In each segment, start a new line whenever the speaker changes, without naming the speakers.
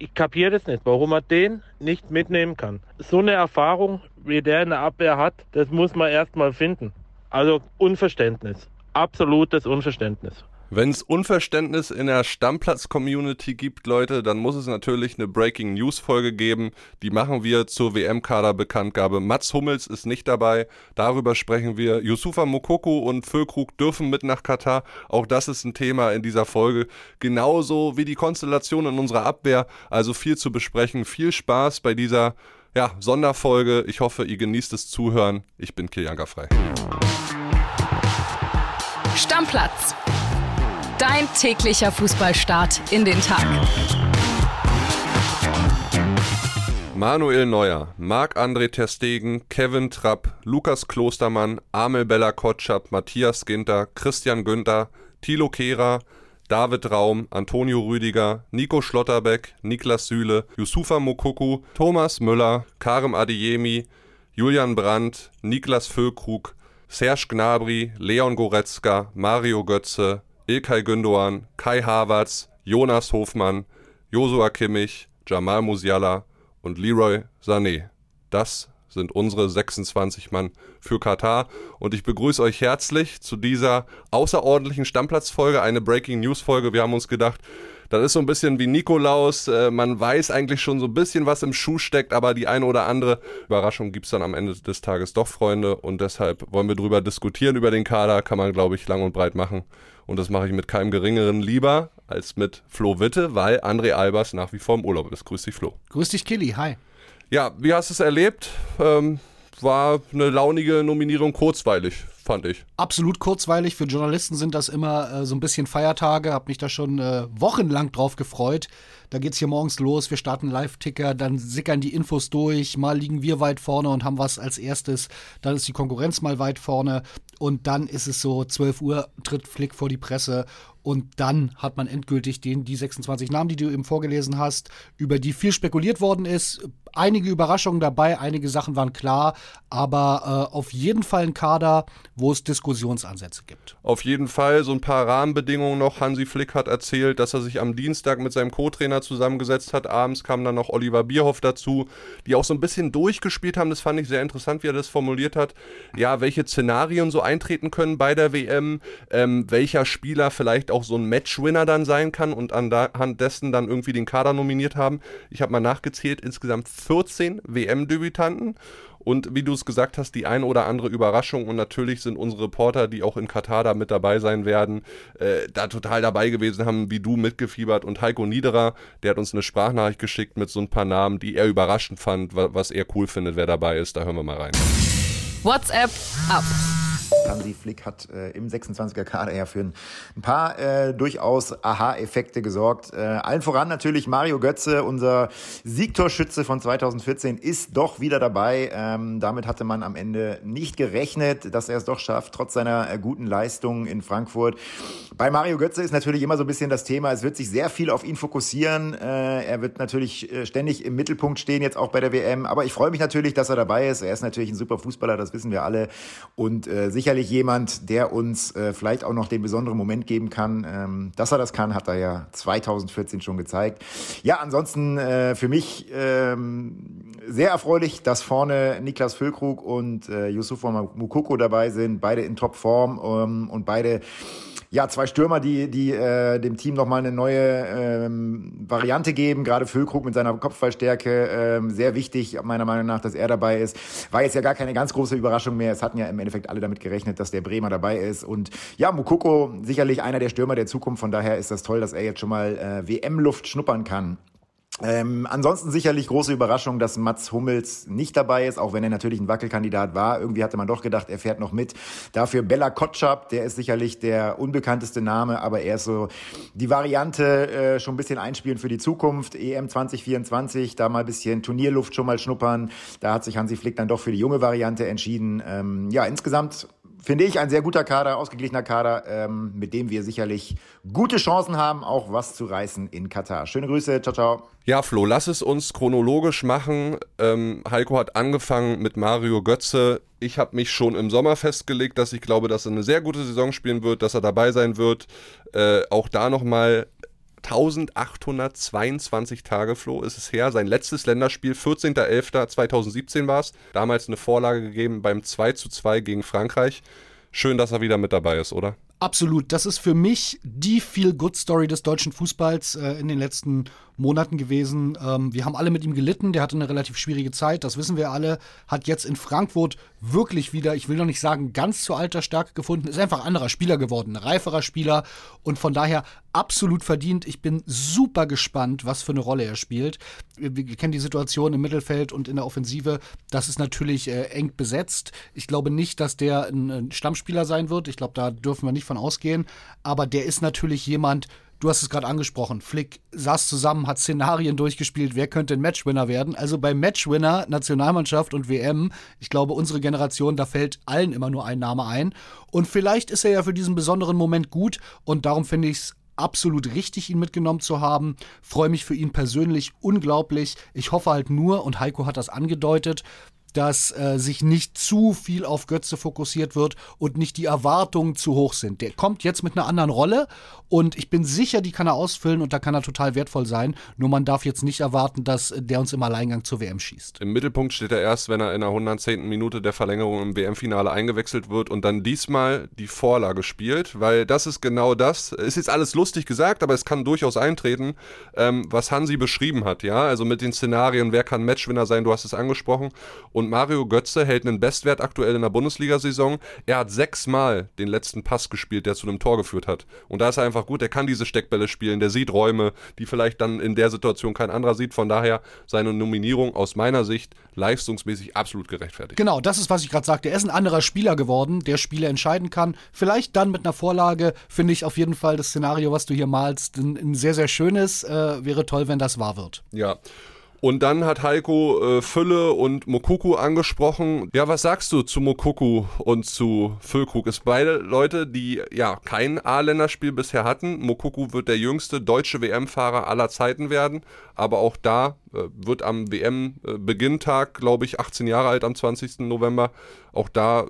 ich kapiere das nicht, warum man den nicht mitnehmen kann. So eine Erfahrung, wie der in der Abwehr hat, das muss man erstmal finden. Also Unverständnis. Absolutes Unverständnis.
Wenn es Unverständnis in der Stammplatz-Community gibt, Leute, dann muss es natürlich eine Breaking News-Folge geben. Die machen wir zur WM-Kader-Bekanntgabe. Mats Hummels ist nicht dabei. Darüber sprechen wir. Yusufa Mokoko und Füllkrug dürfen mit nach Katar. Auch das ist ein Thema in dieser Folge. Genauso wie die Konstellation in unserer Abwehr. Also viel zu besprechen. Viel Spaß bei dieser ja, Sonderfolge. Ich hoffe, ihr genießt das Zuhören. Ich bin Kilian Frei.
Stammplatz Dein täglicher Fußballstart in den Tag.
Manuel Neuer, Marc-André Terstegen, Kevin Trapp, Lukas Klostermann, Amel Bella Kotschap, Matthias Ginter, Christian Günther, Thilo Kehrer, David Raum, Antonio Rüdiger, Nico Schlotterbeck, Niklas Süle, Yusufa Mokuku, Thomas Müller, Karim Adiemi, Julian Brandt, Niklas Füllkrug, Serge Gnabry, Leon Goretzka, Mario Götze, Ilkay Gündoğan, Kai Havertz, Jonas Hofmann, Josua Kimmich, Jamal Musiala und Leroy Sané. Das sind unsere 26 Mann für Katar. Und ich begrüße euch herzlich zu dieser außerordentlichen Stammplatzfolge, eine Breaking News Folge. Wir haben uns gedacht, das ist so ein bisschen wie Nikolaus. Äh, man weiß eigentlich schon so ein bisschen, was im Schuh steckt, aber die eine oder andere Überraschung gibt es dann am Ende des Tages doch, Freunde. Und deshalb wollen wir drüber diskutieren, über den Kader. Kann man, glaube ich, lang und breit machen. Und das mache ich mit keinem geringeren lieber als mit Flo Witte, weil André Albers nach wie vor im Urlaub ist. Grüß dich, Flo.
Grüß dich, Killy. Hi.
Ja, wie hast du es erlebt? Ähm, war eine launige Nominierung kurzweilig, fand ich.
Absolut kurzweilig. Für Journalisten sind das immer äh, so ein bisschen Feiertage. Hab mich da schon äh, wochenlang drauf gefreut. Da geht's hier morgens los. Wir starten Live-Ticker, dann sickern die Infos durch. Mal liegen wir weit vorne und haben was als erstes. Dann ist die Konkurrenz mal weit vorne. Und dann ist es so 12 Uhr, tritt Flick vor die Presse und dann hat man endgültig den, die 26 Namen, die du eben vorgelesen hast, über die viel spekuliert worden ist. Einige Überraschungen dabei, einige Sachen waren klar, aber äh, auf jeden Fall ein Kader, wo es Diskussionsansätze gibt.
Auf jeden Fall so ein paar Rahmenbedingungen noch. Hansi Flick hat erzählt, dass er sich am Dienstag mit seinem Co-Trainer zusammengesetzt hat. Abends kam dann noch Oliver Bierhoff dazu, die auch so ein bisschen durchgespielt haben. Das fand ich sehr interessant, wie er das formuliert hat. Ja, welche Szenarien so eintreten können bei der WM, ähm, welcher Spieler vielleicht auch so ein Matchwinner dann sein kann und anhand dessen dann irgendwie den Kader nominiert haben. Ich habe mal nachgezählt, insgesamt 14 WM-Debütanten. Und wie du es gesagt hast, die ein oder andere Überraschung. Und natürlich sind unsere Reporter, die auch in Katar da mit dabei sein werden, äh, da total dabei gewesen, haben wie du mitgefiebert. Und Heiko Niederer, der hat uns eine Sprachnachricht geschickt mit so ein paar Namen, die er überraschend fand, was er cool findet, wer dabei ist. Da hören wir mal rein.
WhatsApp ab.
Hansi Flick hat äh, im 26er Kader ja für ein, paar äh, durchaus Aha-Effekte gesorgt. Äh, allen voran natürlich Mario Götze, unser Siegtorschütze von 2014, ist doch wieder dabei. Ähm, damit hatte man am Ende nicht gerechnet, dass er es doch schafft, trotz seiner äh, guten Leistung in Frankfurt. Bei Mario Götze ist natürlich immer so ein bisschen das Thema, es wird sich sehr viel auf ihn fokussieren. Äh, er wird natürlich äh, ständig im Mittelpunkt stehen, jetzt auch bei der WM. Aber ich freue mich natürlich, dass er dabei ist. Er ist natürlich ein super Fußballer, das wissen wir alle. Und äh, sicherlich jemand, der uns äh, vielleicht auch noch den besonderen Moment geben kann. Ähm, dass er das kann, hat er ja 2014 schon gezeigt. Ja, ansonsten äh, für mich ähm, sehr erfreulich, dass vorne Niklas Füllkrug und äh, Yusufa Mukoko dabei sind, beide in Topform ähm, und beide ja, zwei Stürmer, die, die äh, dem Team nochmal eine neue ähm, Variante geben. Gerade Füllkrug mit seiner Kopfballstärke, ähm, sehr wichtig, meiner Meinung nach, dass er dabei ist. War jetzt ja gar keine ganz große Überraschung mehr. Es hatten ja im Endeffekt alle damit gerechnet, dass der Bremer dabei ist. Und ja, Mukoko sicherlich einer der Stürmer der Zukunft. Von daher ist das toll, dass er jetzt schon mal äh, WM-Luft schnuppern kann. Ähm, ansonsten sicherlich große Überraschung, dass Mats Hummels nicht dabei ist, auch wenn er natürlich ein Wackelkandidat war. Irgendwie hatte man doch gedacht, er fährt noch mit. Dafür Bella Kotschap, der ist sicherlich der unbekannteste Name, aber er ist so die Variante äh, schon ein bisschen einspielen für die Zukunft. EM 2024, da mal ein bisschen Turnierluft schon mal schnuppern. Da hat sich Hansi Flick dann doch für die junge Variante entschieden. Ähm, ja, insgesamt finde ich, ein sehr guter Kader, ausgeglichener Kader, ähm, mit dem wir sicherlich gute Chancen haben, auch was zu reißen in Katar. Schöne Grüße, ciao, ciao.
Ja, Flo, lass es uns chronologisch machen. Ähm, Heiko hat angefangen mit Mario Götze. Ich habe mich schon im Sommer festgelegt, dass ich glaube, dass er eine sehr gute Saison spielen wird, dass er dabei sein wird. Äh, auch da nochmal 1822 Tage, Flo, ist es her. Sein letztes Länderspiel, 14.11.2017 war es. Damals eine Vorlage gegeben beim 2 zu 2 gegen Frankreich. Schön, dass er wieder mit dabei ist, oder?
Absolut. Das ist für mich die Feel-Good-Story des deutschen Fußballs äh, in den letzten Monaten gewesen. Ähm, wir haben alle mit ihm gelitten. Der hatte eine relativ schwierige Zeit, das wissen wir alle. Hat jetzt in Frankfurt wirklich wieder, ich will noch nicht sagen, ganz zu alter Stärke gefunden. Ist einfach ein anderer Spieler geworden, ein reiferer Spieler und von daher absolut verdient. Ich bin super gespannt, was für eine Rolle er spielt. Wir, wir kennen die Situation im Mittelfeld und in der Offensive. Das ist natürlich äh, eng besetzt. Ich glaube nicht, dass der ein, ein Stammspieler sein wird. Ich glaube, da dürfen wir nicht von ausgehen. Aber der ist natürlich jemand, Du hast es gerade angesprochen. Flick saß zusammen, hat Szenarien durchgespielt, wer könnte ein Matchwinner werden. Also bei Matchwinner, Nationalmannschaft und WM, ich glaube, unsere Generation, da fällt allen immer nur ein Name ein. Und vielleicht ist er ja für diesen besonderen Moment gut und darum finde ich es absolut richtig, ihn mitgenommen zu haben. Freue mich für ihn persönlich unglaublich. Ich hoffe halt nur, und Heiko hat das angedeutet, dass äh, sich nicht zu viel auf Götze fokussiert wird und nicht die Erwartungen zu hoch sind. Der kommt jetzt mit einer anderen Rolle und ich bin sicher, die kann er ausfüllen und da kann er total wertvoll sein. Nur man darf jetzt nicht erwarten, dass der uns im Alleingang zur WM schießt.
Im Mittelpunkt steht er erst, wenn er in der 110. Minute der Verlängerung im WM-Finale eingewechselt wird und dann diesmal die Vorlage spielt, weil das ist genau das. Ist jetzt alles lustig gesagt, aber es kann durchaus eintreten, ähm, was Hansi beschrieben hat, ja. Also mit den Szenarien, wer kann Matchwinner sein, du hast es angesprochen. Und Mario Götze hält einen Bestwert aktuell in der Bundesliga-Saison. Er hat sechsmal den letzten Pass gespielt, der zu einem Tor geführt hat. Und da ist er einfach gut, er kann diese Steckbälle spielen, der sieht Räume, die vielleicht dann in der Situation kein anderer sieht. Von daher seine Nominierung aus meiner Sicht leistungsmäßig absolut gerechtfertigt.
Genau, das ist, was ich gerade sagte. Er ist ein anderer Spieler geworden, der Spiele entscheiden kann. Vielleicht dann mit einer Vorlage, finde ich auf jeden Fall das Szenario, was du hier malst, ein, ein sehr, sehr schönes. Äh, wäre toll, wenn das wahr wird.
Ja. Und dann hat Heiko äh, Fülle und Mokuku angesprochen. Ja, was sagst du zu Mokuku und zu Füllkrug? Ist beide Leute, die ja kein A-Länderspiel bisher hatten. Mokuku wird der jüngste deutsche WM-Fahrer aller Zeiten werden. Aber auch da äh, wird am WM-Beginntag, glaube ich, 18 Jahre alt am 20. November. Auch da äh,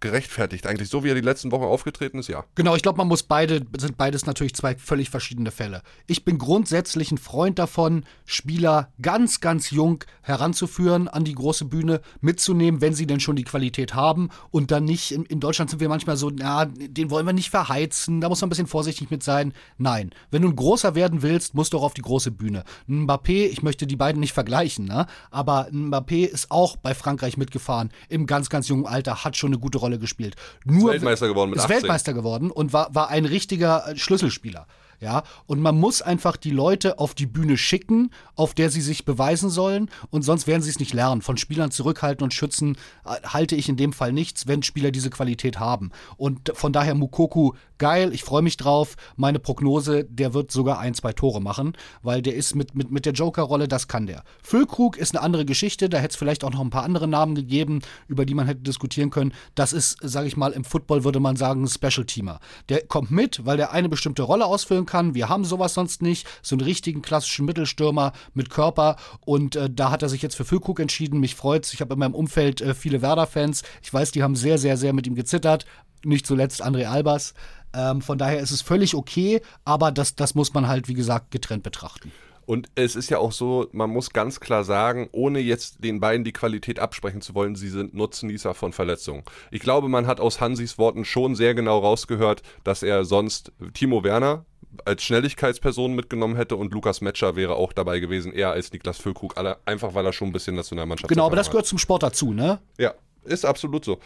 gerechtfertigt eigentlich. So wie er die letzten Wochen aufgetreten ist, ja.
Genau, ich glaube, man muss beide, sind beides natürlich zwei völlig verschiedene Fälle. Ich bin grundsätzlich ein Freund davon, Spieler ganz, ganz jung heranzuführen, an die große Bühne mitzunehmen, wenn sie denn schon die Qualität haben und dann nicht, in, in Deutschland sind wir manchmal so, na, den wollen wir nicht verheizen, da muss man ein bisschen vorsichtig mit sein. Nein, wenn du ein großer werden willst, musst du auch auf die große Bühne. Mbappé, ich möchte die beiden nicht vergleichen, ne? aber Mbappé ist auch bei Frankreich mitgefahren, im ganz, ganz jungen Alter, hat schon eine gute Rolle gespielt.
Nur, ist Weltmeister geworden mit
Ist
18.
Weltmeister geworden und war, war ein richtiger äh, Schlüsselspieler. Ja, und man muss einfach die Leute auf die Bühne schicken, auf der sie sich beweisen sollen, und sonst werden sie es nicht lernen. Von Spielern zurückhalten und schützen äh, halte ich in dem Fall nichts, wenn Spieler diese Qualität haben. Und von daher Mukoku geil, ich freue mich drauf. Meine Prognose, der wird sogar ein, zwei Tore machen, weil der ist mit, mit, mit der Joker-Rolle, das kann der. Füllkrug ist eine andere Geschichte, da hätte es vielleicht auch noch ein paar andere Namen gegeben, über die man hätte diskutieren können. Das ist, sage ich mal, im Football würde man sagen, ein Special-Teamer. Der kommt mit, weil der eine bestimmte Rolle ausfüllen kann. Wir haben sowas sonst nicht. So einen richtigen klassischen Mittelstürmer mit Körper. Und äh, da hat er sich jetzt für Füllkrug entschieden. Mich freut's. Ich habe in meinem Umfeld äh, viele Werder-Fans. Ich weiß, die haben sehr, sehr, sehr mit ihm gezittert. Nicht zuletzt André Albers. Ähm, von daher ist es völlig okay, aber das, das muss man halt, wie gesagt, getrennt betrachten.
Und es ist ja auch so, man muss ganz klar sagen, ohne jetzt den beiden die Qualität absprechen zu wollen, sie sind Nutznießer von Verletzungen. Ich glaube, man hat aus Hansis Worten schon sehr genau rausgehört, dass er sonst Timo Werner als Schnelligkeitsperson mitgenommen hätte und Lukas Metscher wäre auch dabei gewesen, eher als Niklas Füllkrug, einfach weil er schon ein bisschen Nationalmannschaft
Genau, aber das gehört zum Sport dazu, ne?
Ja, ist absolut so.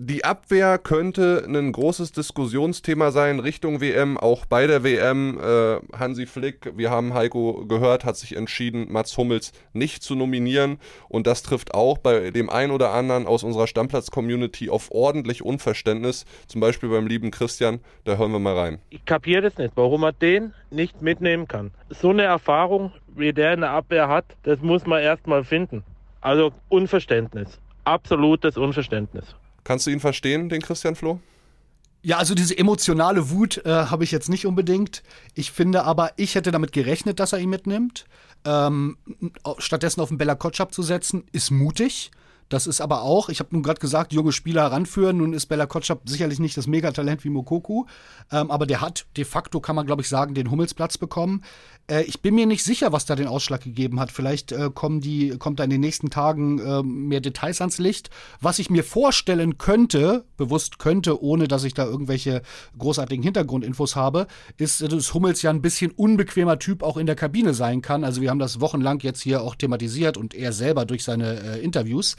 Die Abwehr könnte ein großes Diskussionsthema sein Richtung WM, auch bei der WM. Äh, Hansi Flick, wir haben Heiko gehört, hat sich entschieden, Mats Hummels nicht zu nominieren. Und das trifft auch bei dem einen oder anderen aus unserer Stammplatz-Community auf ordentlich Unverständnis. Zum Beispiel beim lieben Christian, da hören wir mal rein.
Ich kapiere das nicht, warum man den nicht mitnehmen kann. So eine Erfahrung, wie der in der Abwehr hat, das muss man erstmal finden. Also Unverständnis absolutes Unverständnis.
Kannst du ihn verstehen, den Christian Floh?
Ja, also diese emotionale Wut äh, habe ich jetzt nicht unbedingt. Ich finde aber, ich hätte damit gerechnet, dass er ihn mitnimmt. Ähm, stattdessen auf den Bella Kotschap zu setzen, ist mutig. Das ist aber auch, ich habe nun gerade gesagt, junge Spieler heranführen. Nun ist Bella Kotschap sicherlich nicht das Megatalent wie Mokoku, ähm, aber der hat de facto, kann man glaube ich sagen, den Hummelsplatz bekommen. Äh, ich bin mir nicht sicher, was da den Ausschlag gegeben hat. Vielleicht äh, kommen die, kommt da in den nächsten Tagen äh, mehr Details ans Licht. Was ich mir vorstellen könnte, bewusst könnte, ohne dass ich da irgendwelche großartigen Hintergrundinfos habe, ist, dass Hummels ja ein bisschen unbequemer Typ auch in der Kabine sein kann. Also wir haben das wochenlang jetzt hier auch thematisiert und er selber durch seine äh, Interviews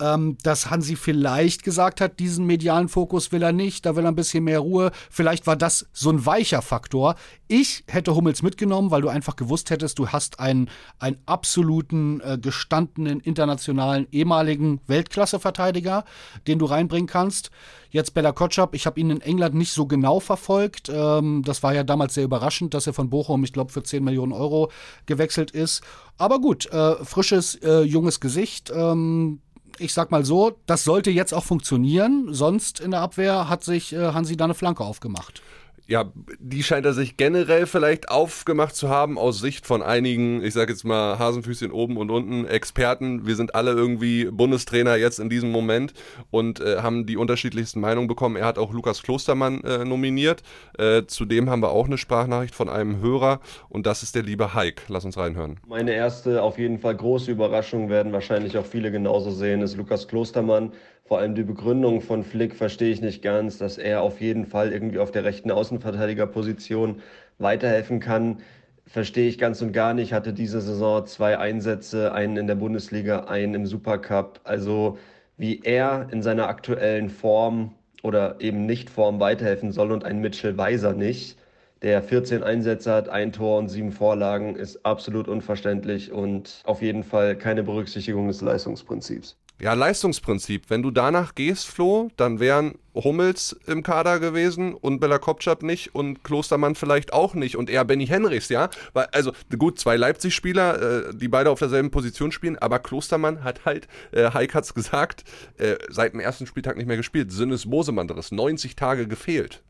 ähm, dass Hansi vielleicht gesagt hat, diesen medialen Fokus will er nicht, da will er ein bisschen mehr Ruhe. Vielleicht war das so ein weicher Faktor. Ich hätte Hummels mitgenommen, weil du einfach gewusst hättest, du hast einen, einen absoluten, äh, gestandenen, internationalen, ehemaligen Weltklasse-Verteidiger, den du reinbringen kannst. Jetzt Bella Kotschap, ich habe ihn in England nicht so genau verfolgt. Ähm, das war ja damals sehr überraschend, dass er von Bochum, ich glaube, für 10 Millionen Euro gewechselt ist. Aber gut, äh, frisches, äh, junges Gesicht. Ähm, ich sag mal so, das sollte jetzt auch funktionieren, sonst in der Abwehr hat sich äh, Hansi da eine Flanke aufgemacht
ja, die scheint er sich generell vielleicht aufgemacht zu haben aus Sicht von einigen, ich sage jetzt mal Hasenfüßchen oben und unten, Experten. Wir sind alle irgendwie Bundestrainer jetzt in diesem Moment und äh, haben die unterschiedlichsten Meinungen bekommen. Er hat auch Lukas Klostermann äh, nominiert. Äh, zudem haben wir auch eine Sprachnachricht von einem Hörer und das ist der liebe Heik. Lass uns reinhören.
Meine erste, auf jeden Fall große Überraschung, werden wahrscheinlich auch viele genauso sehen, ist Lukas Klostermann. Vor allem die Begründung von Flick verstehe ich nicht ganz, dass er auf jeden Fall irgendwie auf der rechten Außenverteidigerposition weiterhelfen kann. Verstehe ich ganz und gar nicht. Hatte diese Saison zwei Einsätze, einen in der Bundesliga, einen im Supercup. Also wie er in seiner aktuellen Form oder eben nicht Form weiterhelfen soll und ein Mitchell Weiser nicht, der 14 Einsätze hat, ein Tor und sieben Vorlagen, ist absolut unverständlich und auf jeden Fall keine Berücksichtigung des Leistungsprinzips.
Ja, Leistungsprinzip. Wenn du danach gehst, Flo, dann wären Hummels im Kader gewesen und Bella Kopczap nicht und Klostermann vielleicht auch nicht und eher Benny Henrichs, ja? Weil, also gut, zwei Leipzig-Spieler, äh, die beide auf derselben Position spielen, aber Klostermann hat halt, äh, Heik hat's gesagt, äh, seit dem ersten Spieltag nicht mehr gespielt. Sinnes Bosemann-Driss, 90 Tage gefehlt.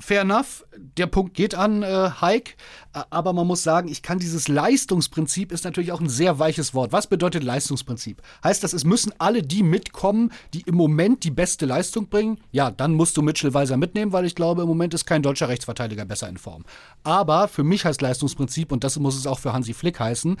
Fair enough. Der Punkt geht an äh, Hike. Aber man muss sagen, ich kann dieses Leistungsprinzip ist natürlich auch ein sehr weiches Wort. Was bedeutet Leistungsprinzip? Heißt das, es müssen alle die mitkommen, die im Moment die beste Leistung bringen? Ja, dann musst du Mitchell Weiser mitnehmen, weil ich glaube, im Moment ist kein deutscher Rechtsverteidiger besser in Form. Aber für mich heißt Leistungsprinzip, und das muss es auch für Hansi Flick heißen,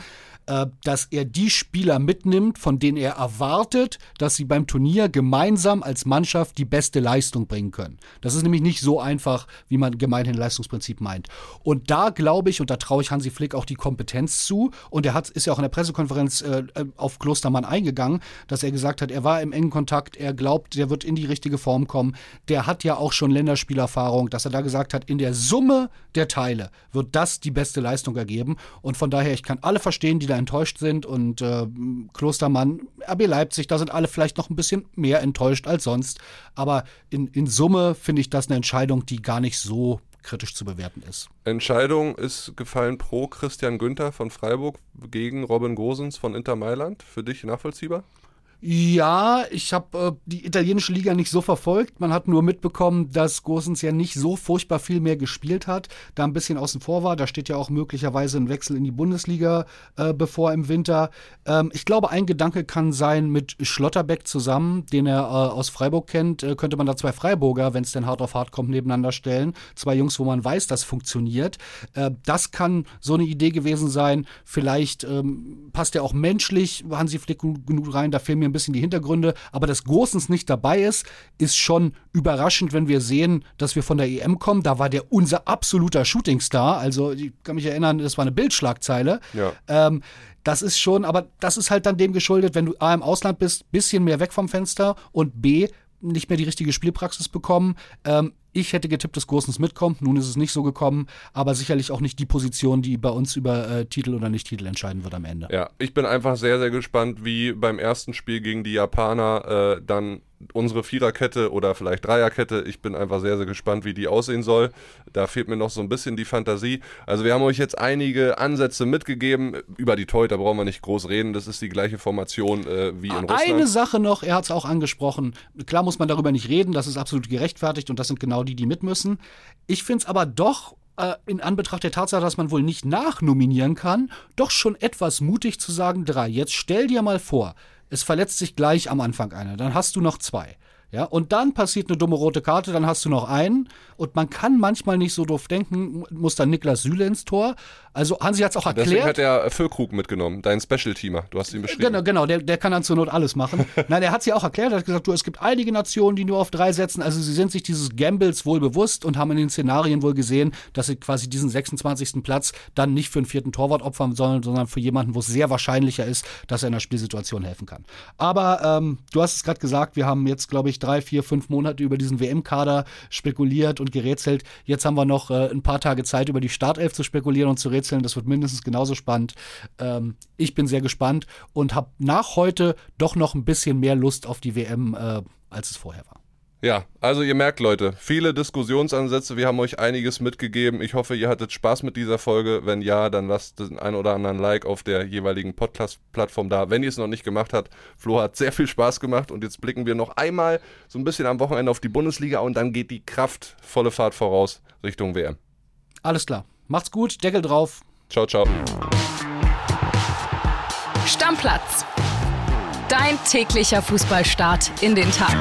dass er die Spieler mitnimmt, von denen er erwartet, dass sie beim Turnier gemeinsam als Mannschaft die beste Leistung bringen können. Das ist nämlich nicht so einfach, wie man gemeinhin Leistungsprinzip meint. Und da glaube ich, und da traue ich Hansi Flick auch die Kompetenz zu, und er hat, ist ja auch in der Pressekonferenz äh, auf Klostermann eingegangen, dass er gesagt hat, er war im engen Kontakt, er glaubt, der wird in die richtige Form kommen. Der hat ja auch schon Länderspielerfahrung, dass er da gesagt hat, in der Summe der Teile wird das die beste Leistung ergeben. Und von daher, ich kann alle verstehen, die da enttäuscht sind. Und äh, Klostermann, RB Leipzig, da sind alle vielleicht noch ein bisschen mehr enttäuscht als sonst. Aber in, in Summe finde ich das eine Entscheidung, die gar nicht so kritisch zu bewerten ist.
Entscheidung ist gefallen pro Christian Günther von Freiburg gegen Robin Gosens von Inter Mailand. Für dich nachvollziehbar?
Ja, ich habe äh, die italienische Liga nicht so verfolgt. Man hat nur mitbekommen, dass Gosens ja nicht so furchtbar viel mehr gespielt hat, da ein bisschen außen vor war. Da steht ja auch möglicherweise ein Wechsel in die Bundesliga äh, bevor im Winter. Ähm, ich glaube, ein Gedanke kann sein, mit Schlotterbeck zusammen, den er äh, aus Freiburg kennt, äh, könnte man da zwei Freiburger, wenn es denn hart auf hart kommt, nebeneinander stellen. Zwei Jungs, wo man weiß, das funktioniert. Äh, das kann so eine Idee gewesen sein. Vielleicht ähm, passt er auch menschlich Hansi Flick genug rein. Da fehlen mir ein bisschen die Hintergründe. Aber dass Großens nicht dabei ist, ist schon überraschend, wenn wir sehen, dass wir von der EM kommen. Da war der unser absoluter Shootingstar. Also ich kann mich erinnern, das war eine Bildschlagzeile. Ja. Ähm, das ist schon, aber das ist halt dann dem geschuldet, wenn du A im Ausland bist, bisschen mehr weg vom Fenster und B nicht mehr die richtige Spielpraxis bekommen. Ähm, ich hätte getippt, dass Großens mitkommt. Nun ist es nicht so gekommen, aber sicherlich auch nicht die Position, die bei uns über äh, Titel oder Nicht-Titel entscheiden wird am Ende.
Ja, ich bin einfach sehr, sehr gespannt, wie beim ersten Spiel gegen die Japaner äh, dann unsere Viererkette oder vielleicht Dreierkette. Ich bin einfach sehr, sehr gespannt, wie die aussehen soll. Da fehlt mir noch so ein bisschen die Fantasie. Also wir haben euch jetzt einige Ansätze mitgegeben. Über die Torhüter brauchen wir nicht groß reden. Das ist die gleiche Formation äh, wie in Russland.
Eine Sache noch, er hat es auch angesprochen. Klar muss man darüber nicht reden, das ist absolut gerechtfertigt und das sind genau die, die mit müssen. Ich finde es aber doch äh, in Anbetracht der Tatsache, dass man wohl nicht nachnominieren kann, doch schon etwas mutig zu sagen, drei. Jetzt stell dir mal vor, es verletzt sich gleich am Anfang einer, dann hast du noch zwei. Ja, und dann passiert eine dumme rote Karte, dann hast du noch einen. Und man kann manchmal nicht so doof denken, muss dann Niklas Süle ins Tor. Also Hansi hat es auch erklärt.
Deswegen hat er Füllkrug mitgenommen, dein Special-Teamer. Du hast ihn beschrieben.
Genau, genau, der, der kann dann zur Not alles machen. Nein, er hat es ja auch erklärt, er hat gesagt, du, es gibt einige Nationen, die nur auf drei setzen. Also sie sind sich dieses Gambles wohl bewusst und haben in den Szenarien wohl gesehen, dass sie quasi diesen 26. Platz dann nicht für einen vierten Torwart opfern sollen, sondern für jemanden, wo es sehr wahrscheinlicher ist, dass er in der Spielsituation helfen kann. Aber ähm, du hast es gerade gesagt, wir haben jetzt, glaube ich, drei, vier, fünf Monate über diesen WM-Kader spekuliert und gerätselt. Jetzt haben wir noch äh, ein paar Tage Zeit, über die Startelf zu spekulieren und zu rätseln. Das wird mindestens genauso spannend. Ähm, ich bin sehr gespannt und habe nach heute doch noch ein bisschen mehr Lust auf die WM, äh, als es vorher war.
Ja, also ihr merkt, Leute, viele Diskussionsansätze. Wir haben euch einiges mitgegeben. Ich hoffe, ihr hattet Spaß mit dieser Folge. Wenn ja, dann lasst den ein oder anderen Like auf der jeweiligen Podcast-Plattform da. Wenn ihr es noch nicht gemacht habt, Flo hat sehr viel Spaß gemacht und jetzt blicken wir noch einmal so ein bisschen am Wochenende auf die Bundesliga und dann geht die Kraft volle Fahrt voraus Richtung WM.
Alles klar. Macht's gut, Deckel drauf.
Ciao, ciao.
Stammplatz. Dein täglicher Fußballstart in den Tag.